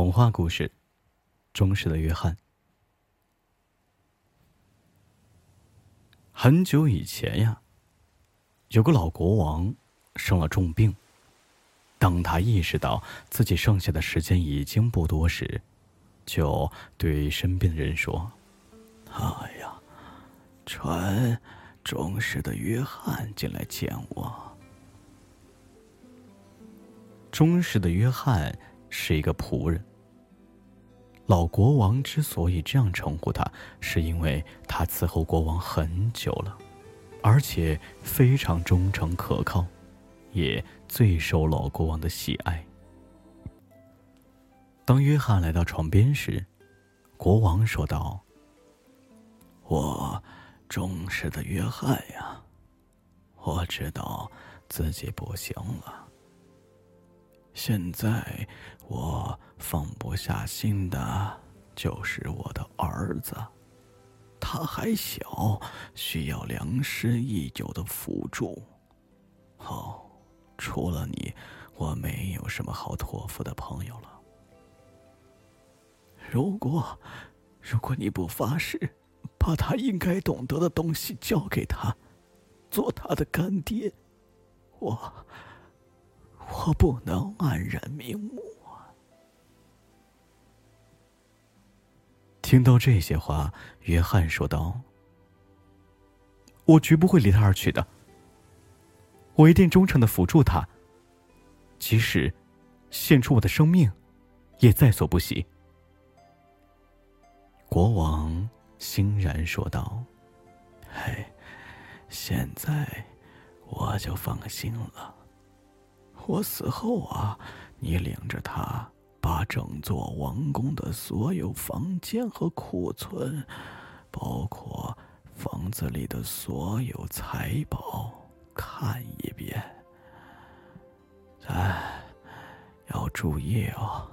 童话故事，《忠实的约翰》。很久以前呀，有个老国王生了重病。当他意识到自己剩下的时间已经不多时，就对身边的人说：“哎呀，传忠实的约翰进来见我。”忠实的约翰。是一个仆人。老国王之所以这样称呼他，是因为他伺候国王很久了，而且非常忠诚可靠，也最受老国王的喜爱。当约翰来到床边时，国王说道：“我忠实的约翰呀，我知道自己不行了。”现在我放不下心的，就是我的儿子，他还小，需要良师益友的辅助。哦，除了你，我没有什么好托付的朋友了。如果，如果你不发誓，把他应该懂得的东西教给他，做他的干爹，我。我不能安然瞑目啊！听到这些话，约翰说道：“我绝不会离他而去的。我一定忠诚的辅助他，即使献出我的生命，也在所不惜。”国王欣然说道：“嘿，现在我就放心了。”我死后啊，你领着他，把整座王宫的所有房间和库存，包括房子里的所有财宝，看一遍。哎，要注意哦，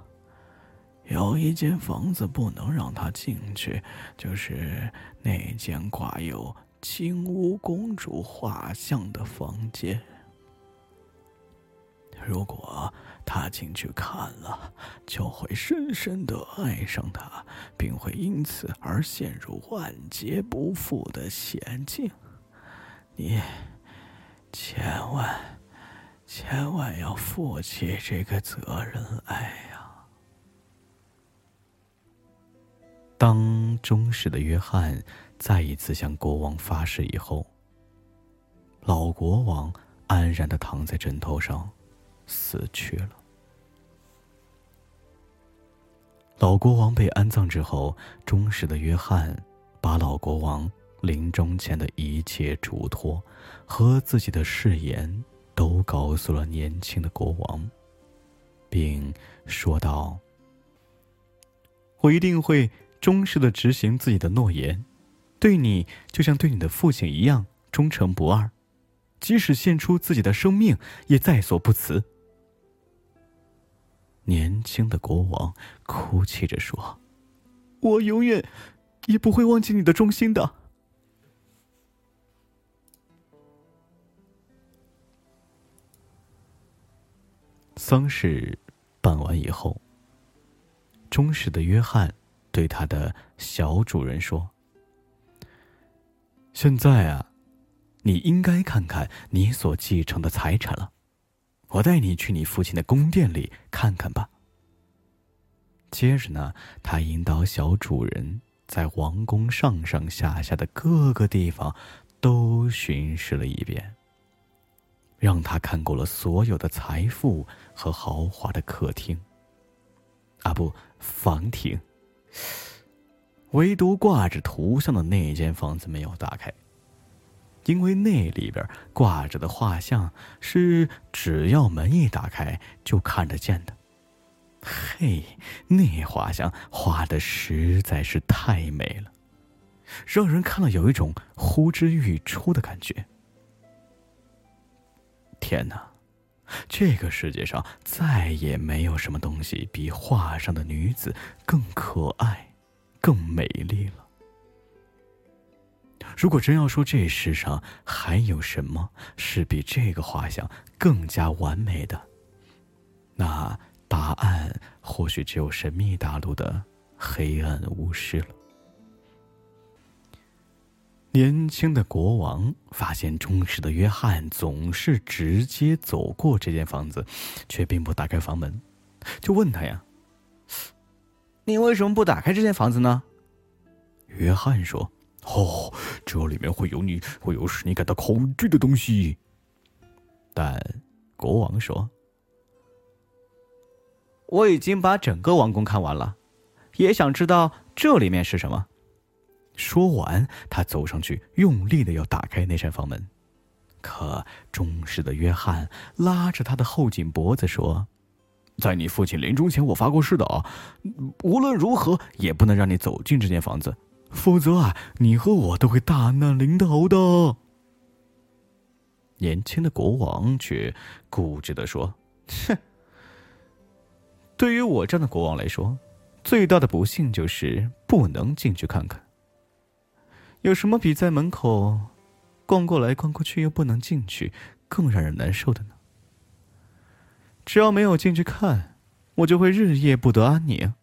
有一间房子不能让他进去，就是那间挂有金乌公主画像的房间。如果他进去看了，就会深深的爱上他，并会因此而陷入万劫不复的险境。你千万千万要负起这个责任来呀！当忠实的约翰再一次向国王发誓以后，老国王安然的躺在枕头上。死去了。老国王被安葬之后，忠实的约翰把老国王临终前的一切嘱托和自己的誓言都告诉了年轻的国王，并说道：“我一定会忠实的执行自己的诺言，对你就像对你的父亲一样忠诚不二，即使献出自己的生命也在所不辞。”年轻的国王哭泣着说：“我永远也不会忘记你的忠心的。”丧事办完以后，忠实的约翰对他的小主人说：“现在啊，你应该看看你所继承的财产了。”我带你去你父亲的宫殿里看看吧。接着呢，他引导小主人在王宫上上下下的各个地方都巡视了一遍，让他看过了所有的财富和豪华的客厅。啊，不，房厅，唯独挂着图像的那间房子没有打开。因为那里边挂着的画像是只要门一打开就看得见的，嘿，那画像画的实在是太美了，让人看了有一种呼之欲出的感觉。天哪，这个世界上再也没有什么东西比画上的女子更可爱、更美丽了。如果真要说这世上还有什么是比这个画像更加完美的，那答案或许只有神秘大陆的黑暗巫师了。年轻的国王发现忠实的约翰总是直接走过这间房子，却并不打开房门，就问他呀：“你为什么不打开这间房子呢？”约翰说：“哦，这里面会有你会有使你感到恐惧的东西。”但国王说：“我已经把整个王宫看完了，也想知道这里面是什么。”说完，他走上去，用力的要打开那扇房门，可忠实的约翰拉着他的后颈脖子说：“在你父亲临终前，我发过誓的啊，无论如何也不能让你走进这间房子，否则啊，你和我都会大难临头的。”年轻的国王却固执的说：“哼，对于我这样的国王来说，最大的不幸就是不能进去看看。”有什么比在门口逛过来逛过去又不能进去更让人难受的呢？只要没有进去看，我就会日夜不得安宁。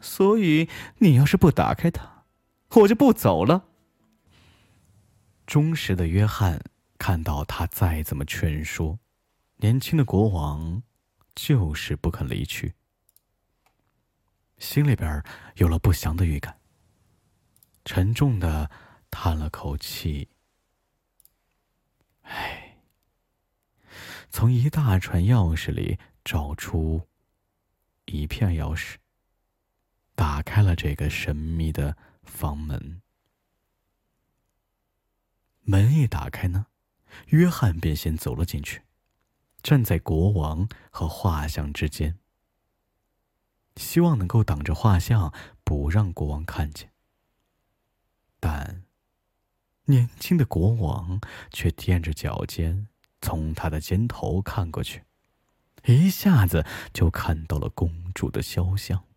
所以你要是不打开它，我就不走了。忠实的约翰看到他再怎么劝说，年轻的国王就是不肯离去，心里边有了不祥的预感。沉重的叹了口气，唉，从一大串钥匙里找出一片钥匙，打开了这个神秘的房门。门一打开呢，约翰便先走了进去，站在国王和画像之间，希望能够挡着画像，不让国王看见。但年轻的国王却踮着脚尖，从他的肩头看过去，一下子就看到了公主的肖像。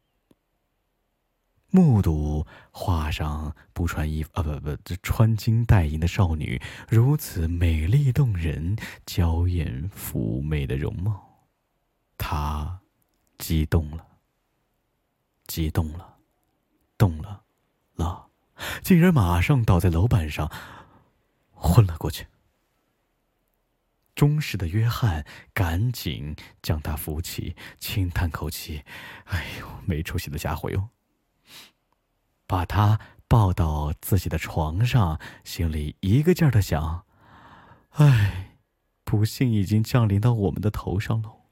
目睹画上不穿衣服啊，不不，这穿金戴银的少女如此美丽动人、娇艳妩媚的容貌，他激动了，激动了，动了，了。竟然马上倒在楼板上，昏了过去。忠实的约翰赶紧将他扶起，轻叹口气：“哎呦，没出息的家伙哟！”把他抱到自己的床上，心里一个劲儿的想：“哎，不幸已经降临到我们的头上喽！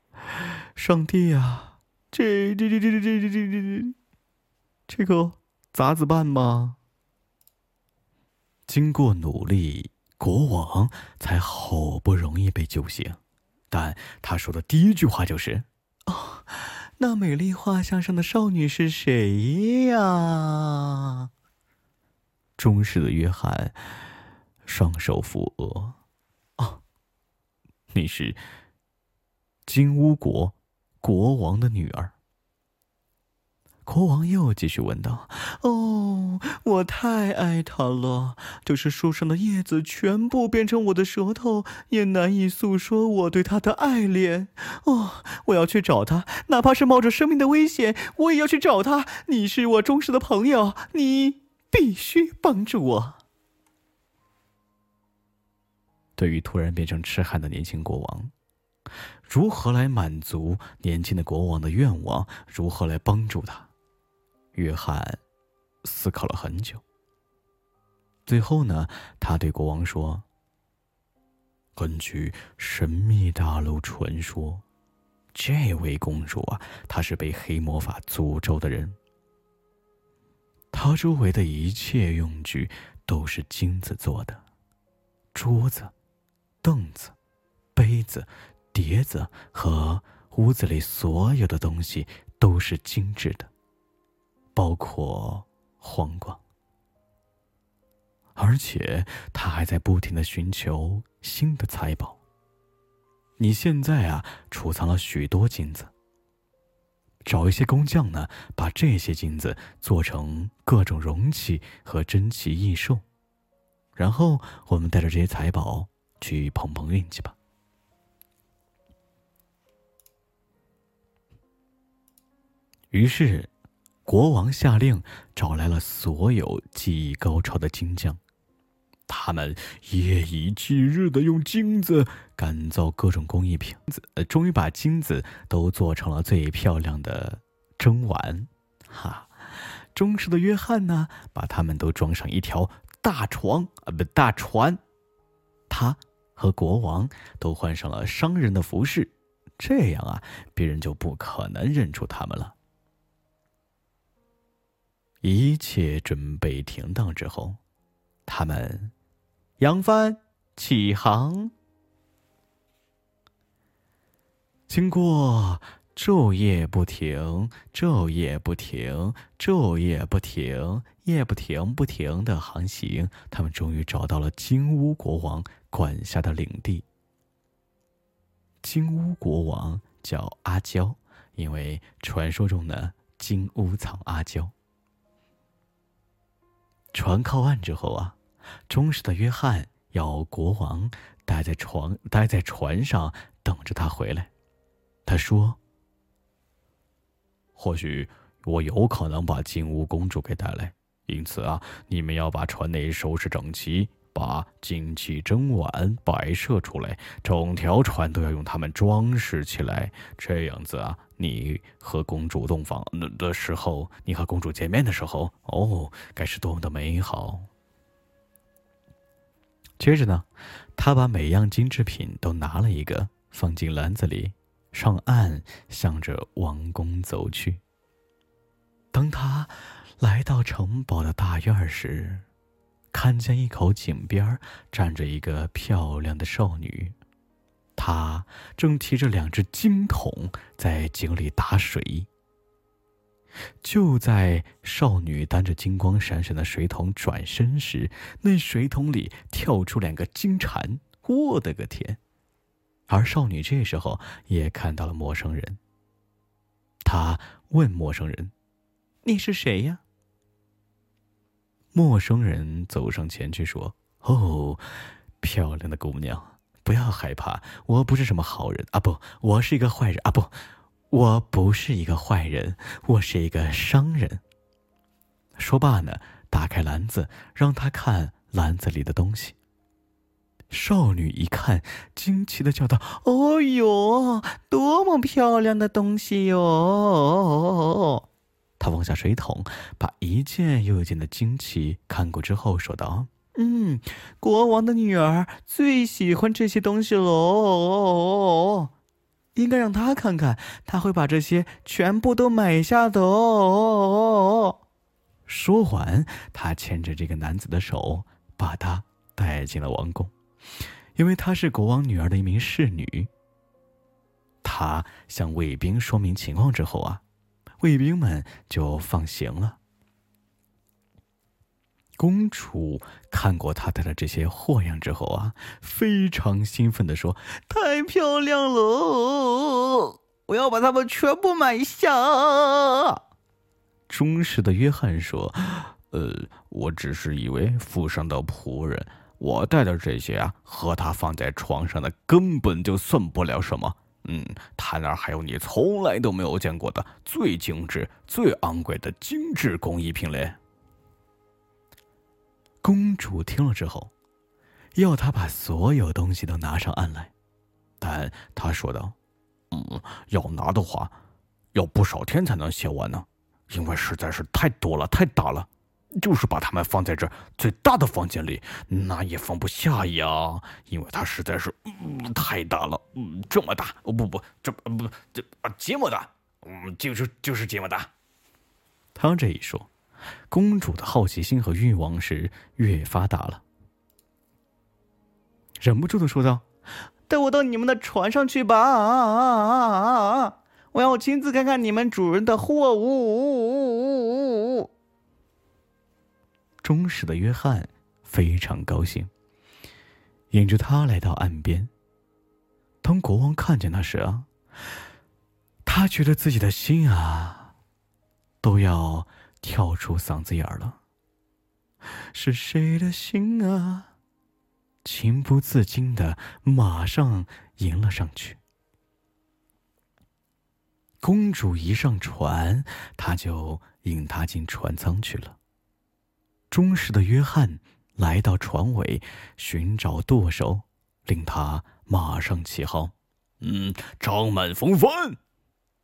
上帝啊，这这这这这这这这这个咋子办嘛？”经过努力，国王才好不容易被救醒，但他说的第一句话就是：“哦，那美丽画像上的少女是谁呀？”忠实的约翰双手扶额：“哦，你是金乌国国王的女儿。”国王又继续问道：“哦，我太爱他了，就是树上的叶子全部变成我的舌头，也难以诉说我对他的爱恋。哦，我要去找他，哪怕是冒着生命的危险，我也要去找他。你是我忠实的朋友，你必须帮助我。”对于突然变成痴汉的年轻国王，如何来满足年轻的国王的愿望？如何来帮助他？约翰思考了很久，最后呢，他对国王说：“根据神秘大陆传说，这位公主啊，她是被黑魔法诅咒的人。她周围的一切用具都是金子做的，桌子、凳子、杯子、碟子和屋子里所有的东西都是精致的。”包括黄瓜，而且他还在不停的寻求新的财宝。你现在啊，储藏了许多金子。找一些工匠呢，把这些金子做成各种容器和珍奇异兽，然后我们带着这些财宝去碰碰运气吧。于是，国王下令找来了所有技艺高超的金匠，他们夜以继日的用金子赶造各种工艺品，呃，终于把金子都做成了最漂亮的蒸碗。哈，忠实的约翰呢，把他们都装上一条大床啊，不，大船。他和国王都换上了商人的服饰，这样啊，别人就不可能认出他们了。一切准备停当之后，他们扬帆起航。经过昼夜不停、昼夜不停、昼夜不停、夜不停不停的航行，他们终于找到了金乌国王管辖的领地。金乌国王叫阿娇，因为传说中的，金乌藏阿娇。船靠岸之后啊，忠实的约翰要国王待在床待在船上等着他回来。他说：“或许我有可能把金乌公主给带来，因此啊，你们要把船内收拾整齐，把金器砧碗摆设出来，整条船都要用它们装饰起来。这样子啊。”你和公主洞房的时候，你和公主见面的时候，哦，该是多么的美好！接着呢，他把每样金制品都拿了一个，放进篮子里，上岸，向着王宫走去。当他来到城堡的大院时，看见一口井边站着一个漂亮的少女。他正提着两只金桶在井里打水。就在少女担着金光闪闪的水桶转身时，那水桶里跳出两个金蝉，我的个天！而少女这时候也看到了陌生人。她问陌生人：“你是谁呀？”陌生人走上前去说：“哦，漂亮的姑娘。”不要害怕，我不是什么好人啊！不，我是一个坏人啊！不，我不是一个坏人，我是一个商人。说罢呢，打开篮子，让他看篮子里的东西。少女一看，惊奇的叫道：“哦哟，多么漂亮的东西哟！”她放下水桶，把一件又一件的惊奇看过之后，说道。嗯，国王的女儿最喜欢这些东西喽，应该让她看看，她会把这些全部都买下的哦。说完，他牵着这个男子的手，把他带进了王宫，因为她是国王女儿的一名侍女。他向卫兵说明情况之后啊，卫兵们就放行了。公主看过他带的这些货样之后啊，非常兴奋的说：“太漂亮了，我要把它们全部买下。”忠实的约翰说：“呃，我只是一位富商的仆人，我带的这些啊，和他放在床上的根本就算不了什么。嗯，他那儿还有你从来都没有见过的最精致、最昂贵的精致工艺品嘞。”公主听了之后，要他把所有东西都拿上岸来，但他说道：“嗯，要拿的话，要不少天才能写完呢，因为实在是太多了，太大了。就是把它们放在这最大的房间里，那也放不下呀，因为它实在是嗯太大了，嗯，这么大，哦不不，这不这啊这么大，嗯，就是就是这么大。”他这一说。公主的好奇心和欲望是越发大了，忍不住的说道：“带我到你们的船上去吧，啊啊啊啊啊我要亲自看看你们主人的货物。”忠实的约翰非常高兴，引着他来到岸边。当国王看见他时啊，他觉得自己的心啊，都要。跳出嗓子眼儿了。是谁的心啊？情不自禁的，马上迎了上去。公主一上船，他就引她进船舱去了。忠实的约翰来到船尾，寻找舵手，令他马上起航。嗯，张满风帆，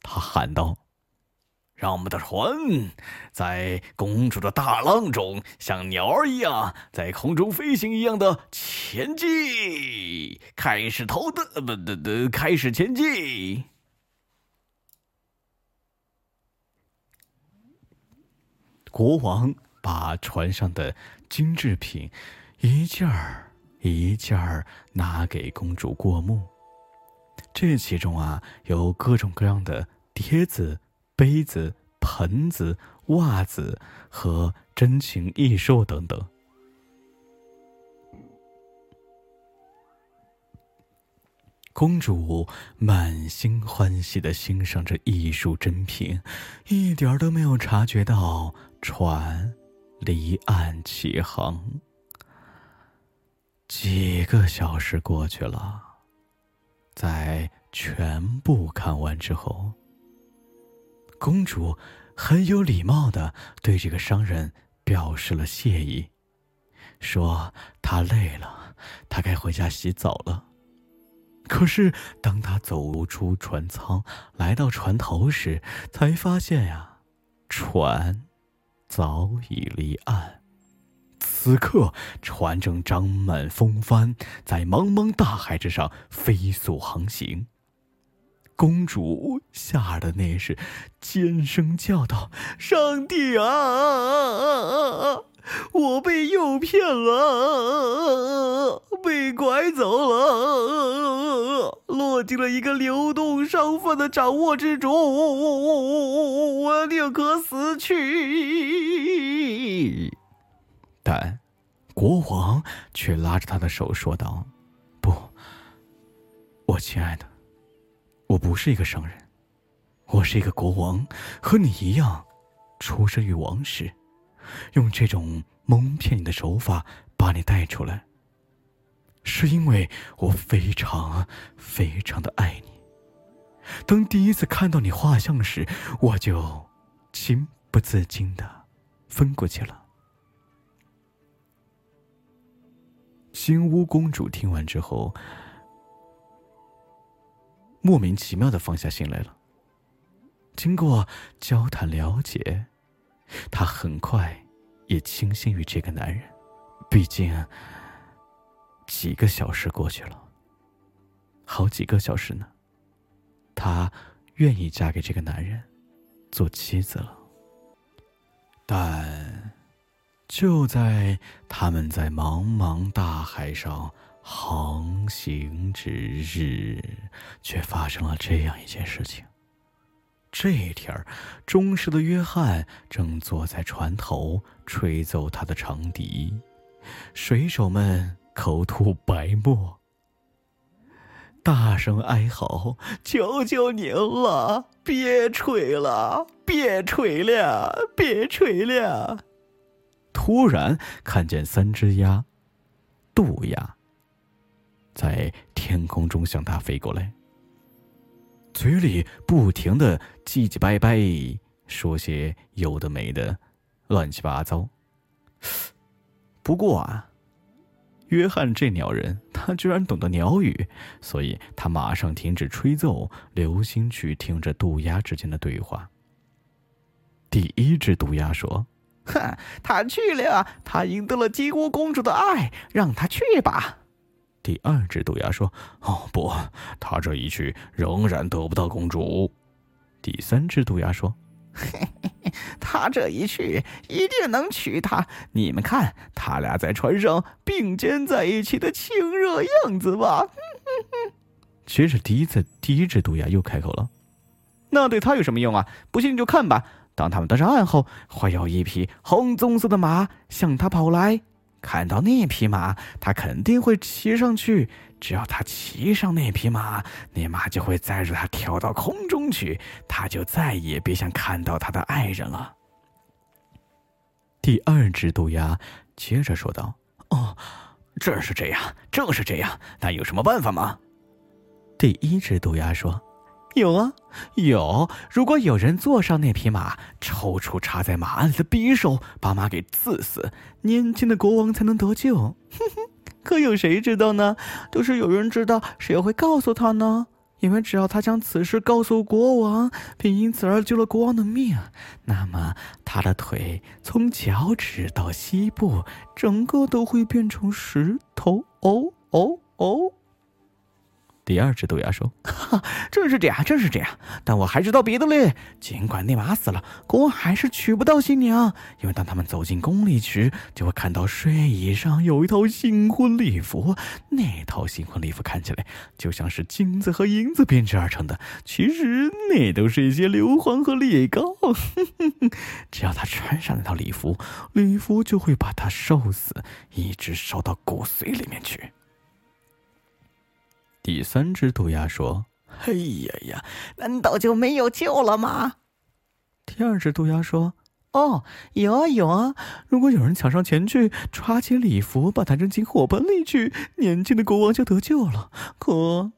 他喊道。让我们的船在公主的大浪中，像鸟儿一样在空中飞行一样的前进。开始投的，不不不，开始前进。国王把船上的精致品一件儿一件儿拿给公主过目。这其中啊，有各种各样的碟子。杯子、盆子、袜子和珍禽异兽等等。公主满心欢喜的欣赏着艺术珍品，一点都没有察觉到船离岸起航。几个小时过去了，在全部看完之后。公主很有礼貌的对这个商人表示了谢意，说她累了，她该回家洗澡了。可是当她走出船舱，来到船头时，才发现呀，船早已离岸。此刻，船正张满风帆，在茫茫大海之上飞速航行。公主吓得那是尖声叫道：“上帝啊！我被诱骗了，被拐走了，落进了一个流动商贩的掌握之中。我宁可死去。”但国王却拉着他的手说道：“不，我亲爱的。”我不是一个商人，我是一个国王，和你一样，出生于王室，用这种蒙骗你的手法把你带出来，是因为我非常非常的爱你。当第一次看到你画像时，我就情不自禁的分过去了。新屋公主听完之后。莫名其妙的放下心来了。经过交谈了解，他很快也倾心于这个男人。毕竟几个小时过去了，好几个小时呢，她愿意嫁给这个男人，做妻子了。但就在他们在茫茫大海上。航行之日，却发生了这样一件事情。这天，忠实的约翰正坐在船头吹奏他的长笛，水手们口吐白沫，大声哀嚎：“求求您了，别吹了，别吹了，别吹了！”突然，看见三只鸭，渡鸦。在天空中向他飞过来，嘴里不停的唧唧歪歪说些有的没的，乱七八糟。不过啊，约翰这鸟人，他居然懂得鸟语，所以他马上停止吹奏，留心去听着渡鸦之间的对话。第一只渡鸦说：“哼，他去了，他赢得了金乌公主的爱，让他去吧。”第二只渡鸦说：“哦不，他这一去仍然得不到公主。”第三只渡鸦说：“嘿嘿嘿，他这一去一定能娶她。你们看，他俩在船上并肩在一起的亲热样子吧。”接着，第一次第一只渡鸦又开口了：“那对他有什么用啊？不信就看吧。当他们登上岸后，会有一匹红棕色的马向他跑来。”看到那匹马，他肯定会骑上去。只要他骑上那匹马，那马就会载着他跳到空中去，他就再也别想看到他的爱人了。第二只渡鸦接着说道：“哦，正是这样，正是这样。那有什么办法吗？”第一只渡鸦说：“有啊，有。如果有人坐上那匹马，抽出插在马鞍里的匕首，把马给刺死，年轻的国王才能得救。哼哼，可有谁知道呢？就是有人知道，谁又会告诉他呢？因为只要他将此事告诉国王，并因此而救了国王的命，那么他的腿从脚趾到膝部，整个都会变成石头。哦哦哦！第二只豆芽说：“哈，正是这样，正是这样。但我还知道别的嘞。尽管内马死了，国王还是娶不到新娘，因为当他们走进宫里时，就会看到睡椅上有一套新婚礼服。那套新婚礼服看起来就像是金子和银子编织而成的，其实那都是一些硫磺和裂膏。只要他穿上那套礼服，礼服就会把他烧死，一直烧到骨髓里面去。”第三只渡鸦说：“哎呀呀，难道就没有救了吗？”第二只渡鸦说：“哦，有啊有啊，如果有人抢上前去，抓起礼服，把它扔进火盆里去，年轻的国王就得救了。可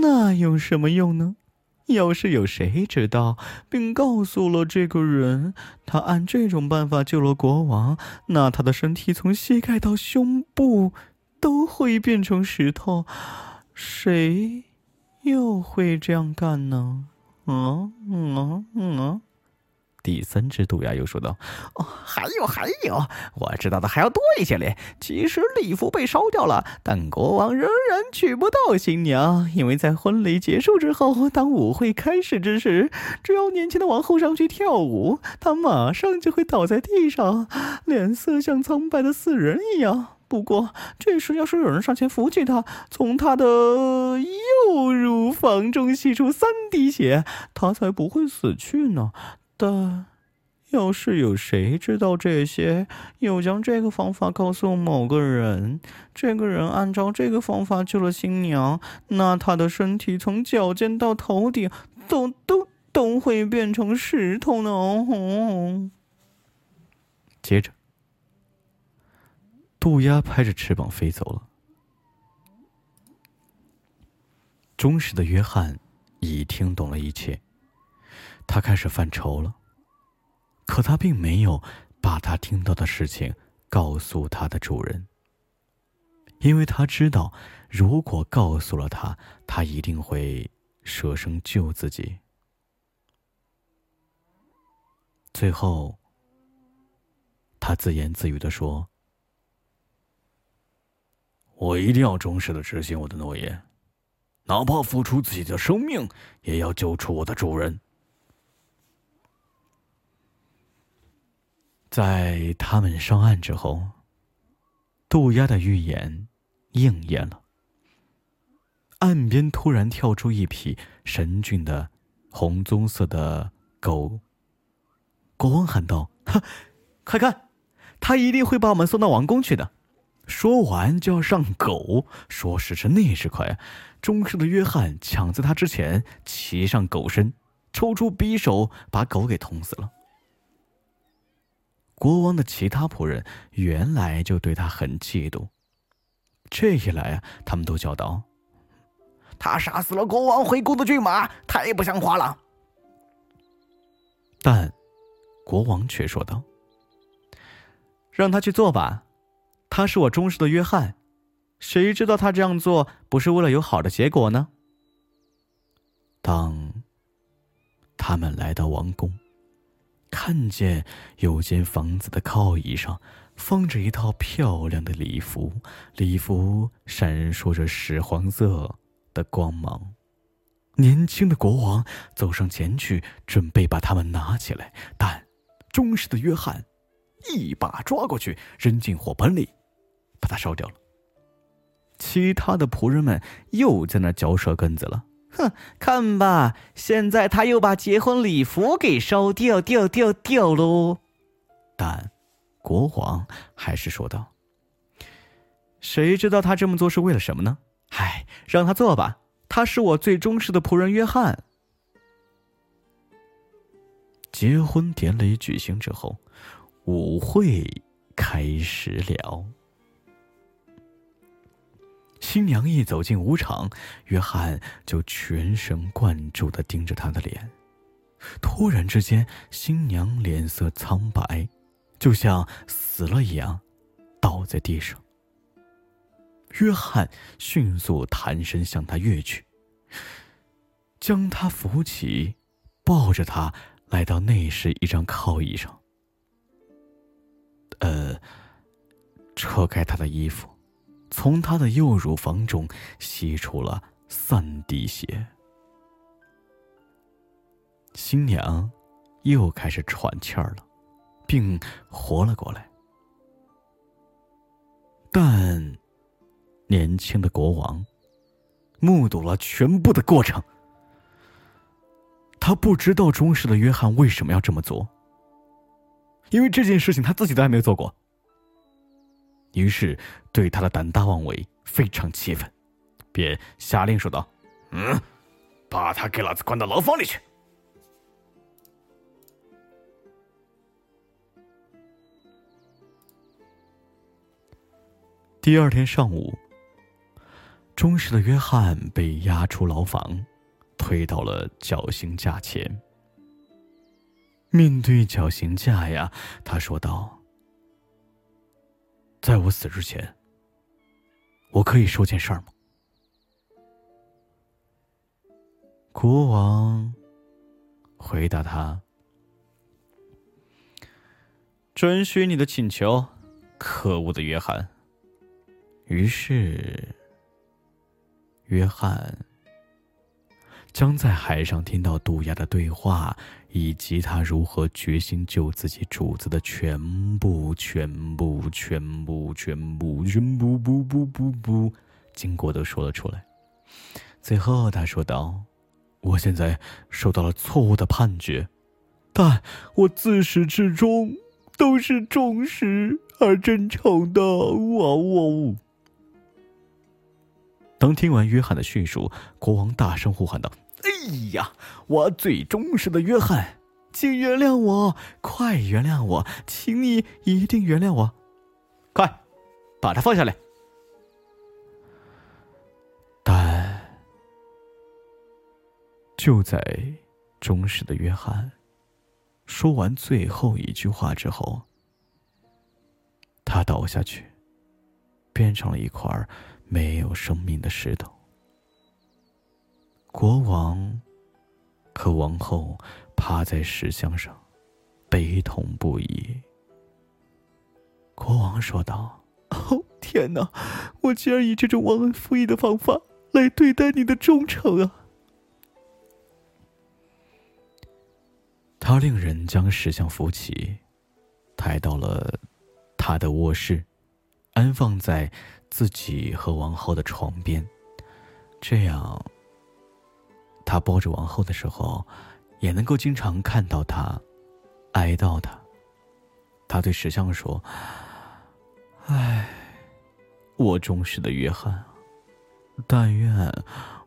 那有什么用呢？要是有谁知道，并告诉了这个人，他按这种办法救了国王，那他的身体从膝盖到胸部都会变成石头。”谁又会这样干呢？嗯嗯嗯第三只渡鸦又说道：“哦，还有还有，我知道的还要多一些嘞。其实礼服被烧掉了，但国王仍然娶不到新娘，因为在婚礼结束之后，当舞会开始之时，只要年轻的王后上去跳舞，他马上就会倒在地上，脸色像苍白的死人一样。”不过，这时要是有人上前扶起他，从他的右乳房中吸出三滴血，他才不会死去呢。但要是有谁知道这些，又将这个方法告诉某个人，这个人按照这个方法救了新娘，那他的身体从脚尖到头顶都都都会变成石头呢。哦接着。渡鸦拍着翅膀飞走了。忠实的约翰已听懂了一切，他开始犯愁了。可他并没有把他听到的事情告诉他的主人，因为他知道，如果告诉了他，他一定会舍生救自己。最后，他自言自语的说。我一定要忠实的执行我的诺言，哪怕付出自己的生命，也要救出我的主人。在他们上岸之后，渡鸦的预言应验了。岸边突然跳出一匹神俊的红棕色的狗。国王喊道：“哈快看，他一定会把我们送到王宫去的。”说完就要上狗，说时迟那时快，忠实的约翰抢在他之前骑上狗身，抽出匕首把狗给捅死了。国王的其他仆人原来就对他很嫉妒，这一来啊，他们都叫道：“他杀死了国王回宫的骏马，太不像话了。”但国王却说道：“让他去做吧。”他是我忠实的约翰，谁知道他这样做不是为了有好的结果呢？当他们来到王宫，看见有间房子的靠椅上放着一套漂亮的礼服，礼服闪烁着屎黄色的光芒。年轻的国王走上前去，准备把他们拿起来，但忠实的约翰一把抓过去，扔进火盆里。把它烧掉了。其他的仆人们又在那嚼舌根子了。哼，看吧，现在他又把结婚礼服给烧掉掉掉掉喽。但国王还是说道：“谁知道他这么做是为了什么呢？唉，让他做吧。他是我最忠实的仆人约翰。”结婚典礼举行之后，舞会开始了。新娘一走进舞场，约翰就全神贯注的盯着她的脸。突然之间，新娘脸色苍白，就像死了一样，倒在地上。约翰迅速弹身向她跃去，将她扶起，抱着她来到内室一张靠椅上，呃，扯开他的衣服，从他的右乳房中吸出了三滴血。新娘又开始喘气儿了，并活了过来。但年轻的国王目睹了全部的过程，他不知道忠实的约翰为什么要这么做，因为这件事情他自己都还没有做过。于是对他的胆大妄为非常气愤，便下令说道：“嗯，把他给老子关到牢房里去。”第二天上午，忠实的约翰被押出牢房，推到了绞刑架前。面对绞刑架呀，他说道：“在我死之前，我可以说件事儿吗？”国王回答他：“准许你的请求，可恶的约翰。”于是，约翰将在海上听到杜亚的对话，以及他如何决心救自己主子的全部、全部、全部、全部、全部、不不不不经过都说了出来。最后，他说道：“我现在受到了错误的判决，但我自始至终都是忠实而真诚的。”哇哇！当听完约翰的叙述，国王大声呼喊道：“哎呀，我最忠实的约翰，请原谅我，快原谅我，请你一定原谅我，快把他放下来。”但就在忠实的约翰说完最后一句话之后，他倒下去，变成了一块没有生命的石头。国王和王后趴在石像上，悲痛不已。国王说道：“哦，天哪！我竟然以这种忘恩负义的方法来对待你的忠诚啊！”他令人将石像扶起，抬到了他的卧室，安放在。自己和王后的床边，这样，他抱着王后的时候，也能够经常看到她，哀悼她。他对石像说：“唉，我忠实的约翰，但愿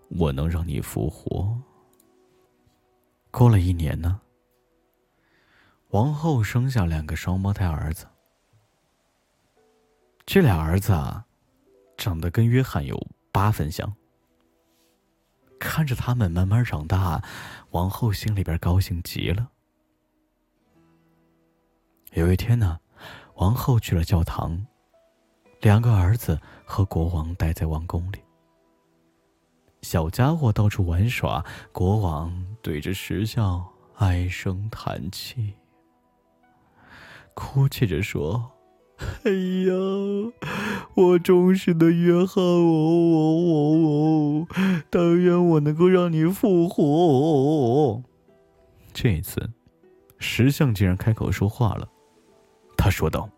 我能让你复活。”过了一年呢，王后生下两个双胞胎儿子，这俩儿子啊。长得跟约翰有八分像。看着他们慢慢长大，王后心里边高兴极了。有一天呢，王后去了教堂，两个儿子和国王待在王宫里。小家伙到处玩耍，国王对着石像唉声叹气，哭泣着说。哎呀，我忠实的约翰哦哦哦哦！但愿我能够让你复活。这一次，石像竟然开口说话了。他说道：“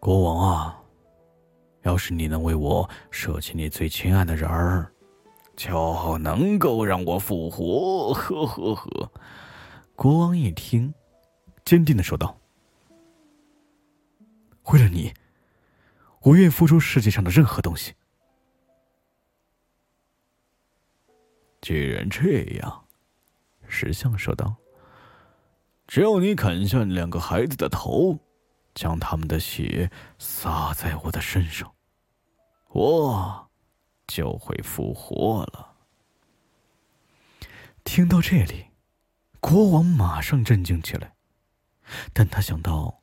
国王啊，要是你能为我舍弃你最亲爱的人儿，就能够让我复活。”呵呵呵。国王一听，坚定的说道。为了你，我愿付出世界上的任何东西。既然这样，石像说道：“只要你砍下两个孩子的头，将他们的血洒在我的身上，我就会复活了。听到这里，国王马上震惊起来，但他想到，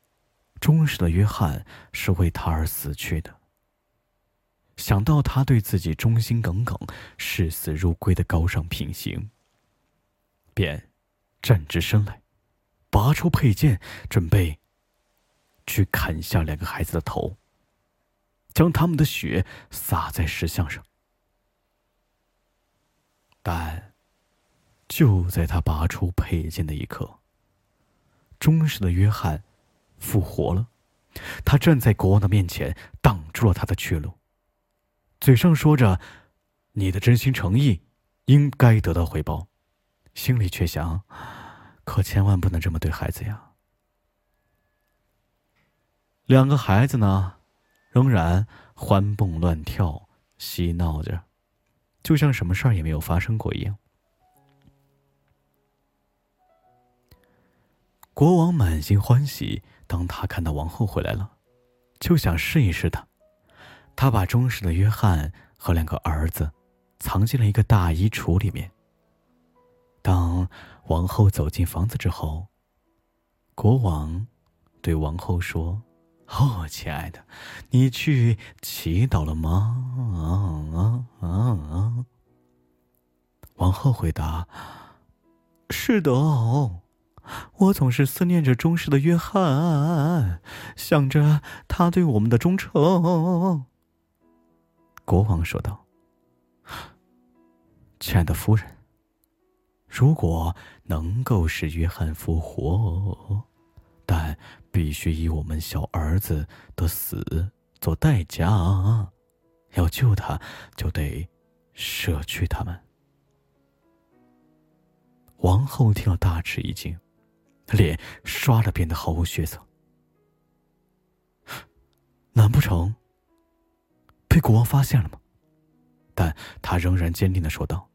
忠实的约翰是为他而死去的，想到他对自己忠心耿耿、视死如归的高尚品行，便站直身来，拔出佩剑，准备去砍下两个孩子的头，将他们的血洒在石像上，但。就在他拔出佩剑的一刻，忠实的约翰复活了。他站在国王的面前，挡住了他的去路，嘴上说着：“你的真心诚意应该得到回报。”心里却想：“可千万不能这么对孩子呀。”两个孩子呢，仍然欢蹦乱跳、嬉闹着，就像什么事儿也没有发生过一样。国王满心欢喜，当他看到王后回来了，就想试一试她。他把忠实的约翰和两个儿子藏进了一个大衣橱里面。当王后走进房子之后，国王对王后说：“哦，亲爱的，你去祈祷了吗？”！王后回答：“是的。”哦我总是思念着忠实的约翰，想着他对我们的忠诚。国王说道：“亲爱的夫人，如果能够使约翰复活，但必须以我们小儿子的死做代价。要救他，就得舍去他们。”王后听了，大吃一惊。脸唰的变得毫无血色，难不成被国王发现了吗？但他仍然坚定的说道：“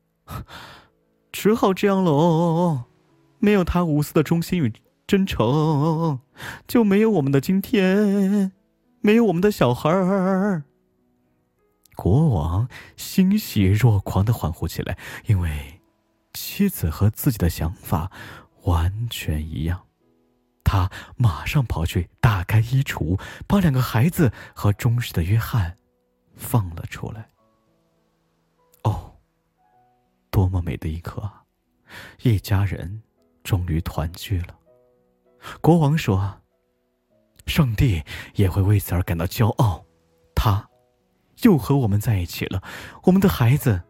只好这样喽，没有他无私的忠心与真诚，就没有我们的今天，没有我们的小孩儿。”国王欣喜若狂的欢呼起来，因为妻子和自己的想法。完全一样，他马上跑去打开衣橱，把两个孩子和忠实的约翰放了出来。哦，多么美的一刻啊！一家人终于团聚了。国王说：“上帝也会为此而感到骄傲，他又和我们在一起了，我们的孩子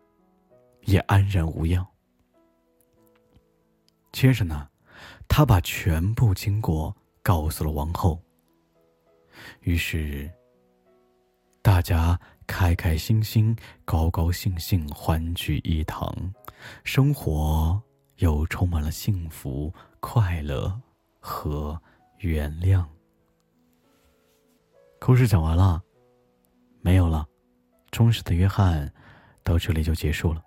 也安然无恙。”接着呢，他把全部经过告诉了王后。于是，大家开开心心、高高兴兴欢聚一堂，生活又充满了幸福、快乐和原谅。故事讲完了，没有了，忠实的约翰到这里就结束了。